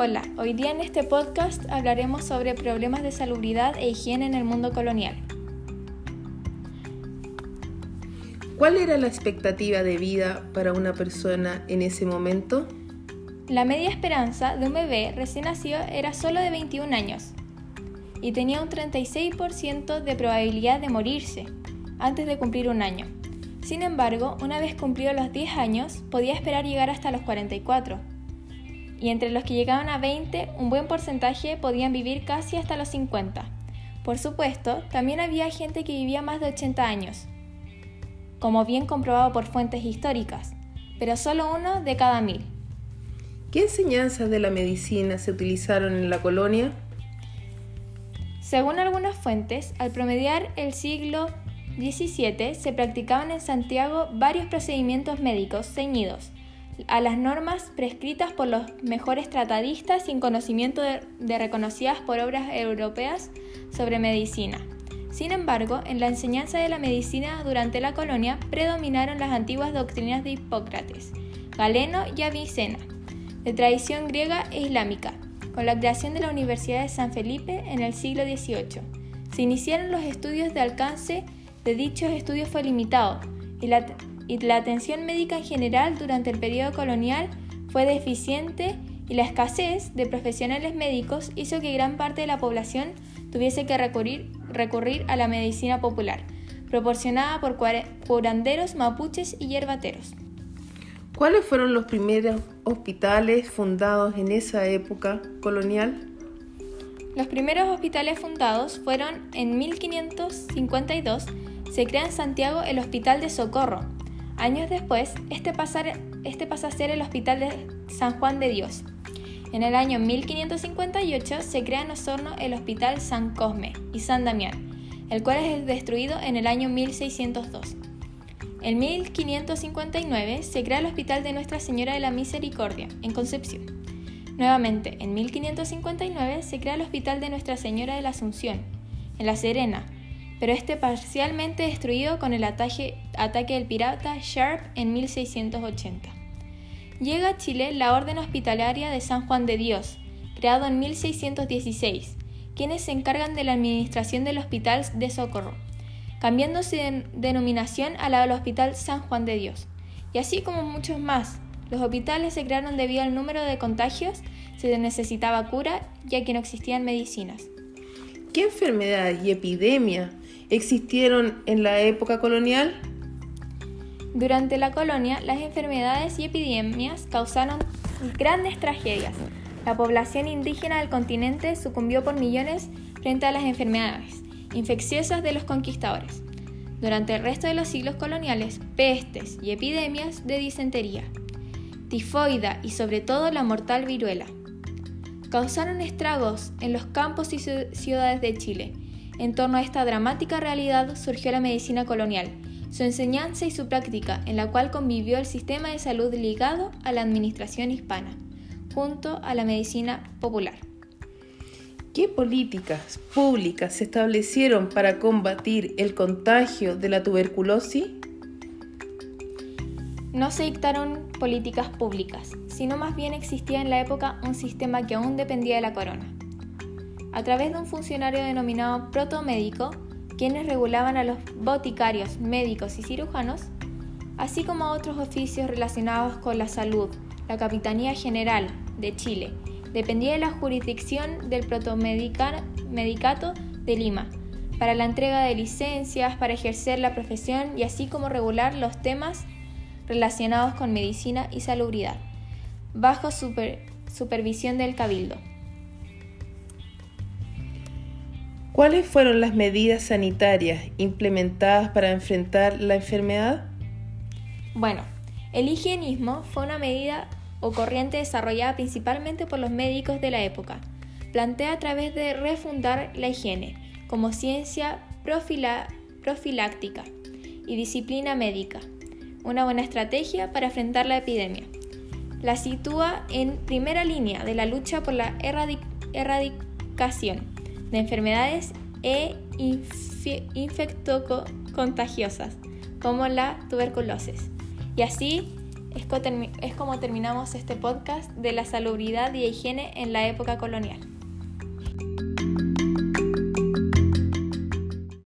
Hola, hoy día en este podcast hablaremos sobre problemas de salubridad e higiene en el mundo colonial. ¿Cuál era la expectativa de vida para una persona en ese momento? La media esperanza de un bebé recién nacido era solo de 21 años y tenía un 36% de probabilidad de morirse antes de cumplir un año. Sin embargo, una vez cumplidos los 10 años, podía esperar llegar hasta los 44 y entre los que llegaban a 20, un buen porcentaje podían vivir casi hasta los 50. Por supuesto, también había gente que vivía más de 80 años, como bien comprobado por fuentes históricas, pero solo uno de cada mil. ¿Qué enseñanzas de la medicina se utilizaron en la colonia? Según algunas fuentes, al promediar el siglo XVII se practicaban en Santiago varios procedimientos médicos ceñidos a las normas prescritas por los mejores tratadistas sin conocimiento de, reconocidas por obras europeas sobre medicina. Sin embargo, en la enseñanza de la medicina durante la colonia predominaron las antiguas doctrinas de Hipócrates, Galeno y Avicena, de tradición griega e islámica. Con la creación de la Universidad de San Felipe en el siglo XVIII, se iniciaron los estudios de alcance de dichos estudios fue limitado y la y la atención médica en general durante el periodo colonial fue deficiente y la escasez de profesionales médicos hizo que gran parte de la población tuviese que recurrir, recurrir a la medicina popular, proporcionada por curanderos, mapuches y yerbateros. ¿Cuáles fueron los primeros hospitales fundados en esa época colonial? Los primeros hospitales fundados fueron en 1552, se crea en Santiago el Hospital de Socorro, Años después, este, este pasa a ser el Hospital de San Juan de Dios. En el año 1558 se crea en Osorno el Hospital San Cosme y San Damián, el cual es destruido en el año 1602. En 1559 se crea el Hospital de Nuestra Señora de la Misericordia, en Concepción. Nuevamente, en 1559 se crea el Hospital de Nuestra Señora de la Asunción, en La Serena, pero este parcialmente destruido con el ataque, del pirata Sharp en 1680. Llega a Chile la Orden Hospitalaria de San Juan de Dios, creado en 1616, quienes se encargan de la administración del Hospital de Socorro, cambiando su denominación a la del Hospital San Juan de Dios. Y así como muchos más, los hospitales se crearon debido al número de contagios, se necesitaba cura ya que no existían medicinas. ¿Qué enfermedades y epidemias existieron en la época colonial? Durante la colonia, las enfermedades y epidemias causaron grandes tragedias. La población indígena del continente sucumbió por millones frente a las enfermedades infecciosas de los conquistadores. Durante el resto de los siglos coloniales, pestes y epidemias de disentería, tifoida y sobre todo la mortal viruela causaron estragos en los campos y ciudades de Chile en torno a esta dramática realidad surgió la medicina colonial, su enseñanza y su práctica, en la cual convivió el sistema de salud ligado a la administración hispana, junto a la medicina popular. ¿Qué políticas públicas se establecieron para combatir el contagio de la tuberculosis? No se dictaron políticas públicas, sino más bien existía en la época un sistema que aún dependía de la corona a través de un funcionario denominado protomédico, quienes regulaban a los boticarios, médicos y cirujanos, así como a otros oficios relacionados con la salud. La Capitanía General de Chile dependía de la jurisdicción del protomedicato de Lima para la entrega de licencias, para ejercer la profesión y así como regular los temas relacionados con medicina y salubridad, bajo supervisión del cabildo. ¿Cuáles fueron las medidas sanitarias implementadas para enfrentar la enfermedad? Bueno, el higienismo fue una medida o corriente desarrollada principalmente por los médicos de la época. Plantea a través de refundar la higiene como ciencia profiláctica y disciplina médica, una buena estrategia para enfrentar la epidemia. La sitúa en primera línea de la lucha por la erradicación de enfermedades e infectocontagiosas, como la tuberculosis, y así Es, es como terminamos este podcast de la salubridad y higiene en la época colonial.